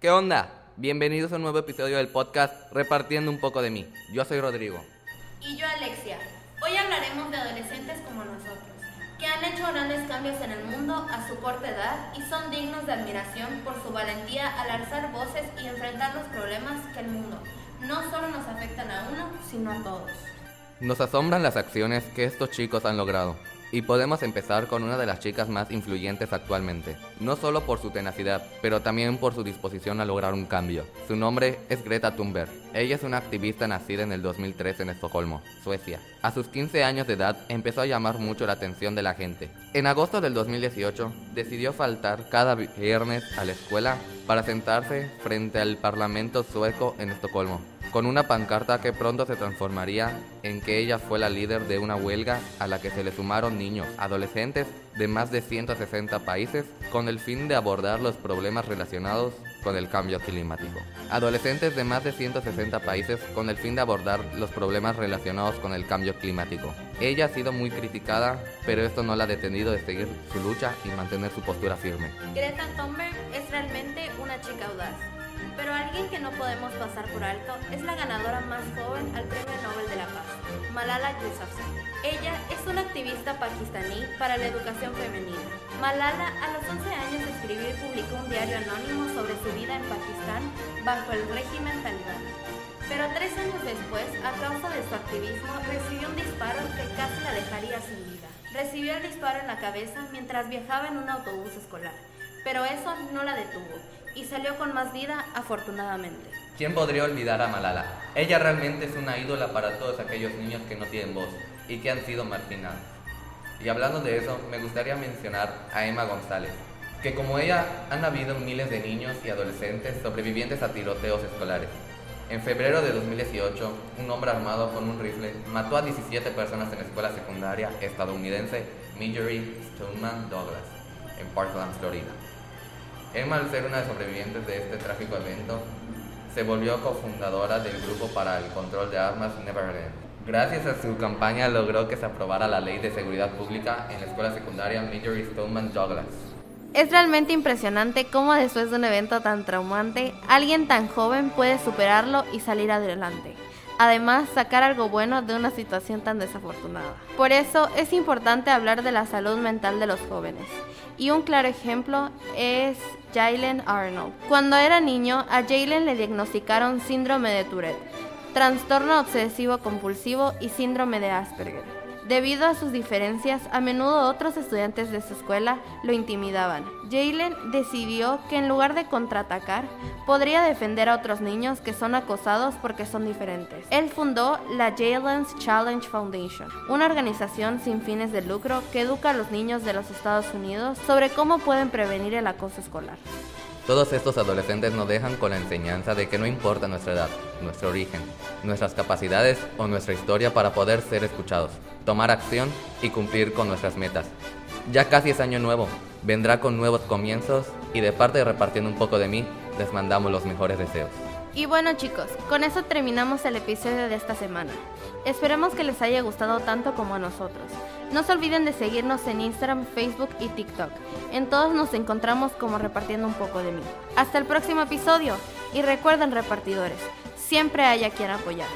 ¿Qué onda? Bienvenidos a un nuevo episodio del podcast Repartiendo un poco de mí. Yo soy Rodrigo. Y yo Alexia. Hoy hablaremos de adolescentes como nosotros, que han hecho grandes cambios en el mundo a su corta edad y son dignos de admiración por su valentía al alzar voces y enfrentar los problemas que el mundo no solo nos afectan a uno, sino a todos. Nos asombran las acciones que estos chicos han logrado. Y podemos empezar con una de las chicas más influyentes actualmente, no solo por su tenacidad, pero también por su disposición a lograr un cambio. Su nombre es Greta Thunberg. Ella es una activista nacida en el 2003 en Estocolmo, Suecia. A sus 15 años de edad empezó a llamar mucho la atención de la gente. En agosto del 2018 decidió faltar cada viernes a la escuela para sentarse frente al Parlamento sueco en Estocolmo con una pancarta que pronto se transformaría en que ella fue la líder de una huelga a la que se le sumaron niños, adolescentes de más de 160 países con el fin de abordar los problemas relacionados con el cambio climático. Adolescentes de más de 160 países con el fin de abordar los problemas relacionados con el cambio climático. Ella ha sido muy criticada, pero esto no la ha detenido de seguir su lucha y mantener su postura firme. Greta Thunberg es realmente una chica audaz pero alguien que no podemos pasar por alto es la ganadora más joven al Premio Nobel de la Paz, Malala Yousafzai. Ella es una activista pakistaní para la educación femenina. Malala a los 11 años escribió y publicó un diario anónimo sobre su vida en Pakistán bajo el régimen talibán. Pero tres años después, a causa de su activismo, recibió un disparo que casi la dejaría sin vida. Recibió el disparo en la cabeza mientras viajaba en un autobús escolar, pero eso no la detuvo y salió con más vida afortunadamente. ¿Quién podría olvidar a Malala? Ella realmente es una ídola para todos aquellos niños que no tienen voz y que han sido marginados. Y hablando de eso, me gustaría mencionar a Emma González, que como ella han habido miles de niños y adolescentes sobrevivientes a tiroteos escolares. En febrero de 2018, un hombre armado con un rifle mató a 17 personas en la escuela secundaria estadounidense Marjorie Stoneman Douglas, en Parkland, Florida. Emma, al ser una de sobrevivientes de este trágico evento, se volvió cofundadora del grupo para el control de armas Neverland. Gracias a su campaña logró que se aprobara la ley de seguridad pública en la escuela secundaria Marjorie Stoneman Douglas. Es realmente impresionante cómo después de un evento tan traumante, alguien tan joven puede superarlo y salir adelante. Además, sacar algo bueno de una situación tan desafortunada. Por eso es importante hablar de la salud mental de los jóvenes. Y un claro ejemplo es Jalen Arnold. Cuando era niño, a Jalen le diagnosticaron síndrome de Tourette, trastorno obsesivo compulsivo y síndrome de Asperger. Debido a sus diferencias, a menudo otros estudiantes de su escuela lo intimidaban. Jalen decidió que en lugar de contraatacar, podría defender a otros niños que son acosados porque son diferentes. Él fundó la Jalen's Challenge Foundation, una organización sin fines de lucro que educa a los niños de los Estados Unidos sobre cómo pueden prevenir el acoso escolar. Todos estos adolescentes nos dejan con la enseñanza de que no importa nuestra edad, nuestro origen, nuestras capacidades o nuestra historia para poder ser escuchados, tomar acción y cumplir con nuestras metas. Ya casi es año nuevo, vendrá con nuevos comienzos y de parte de repartiendo un poco de mí, les mandamos los mejores deseos. Y bueno chicos, con eso terminamos el episodio de esta semana. Esperemos que les haya gustado tanto como a nosotros. No se olviden de seguirnos en Instagram, Facebook y TikTok. En todos nos encontramos como repartiendo un poco de mí. Hasta el próximo episodio y recuerden repartidores, siempre hay a quien apoyar.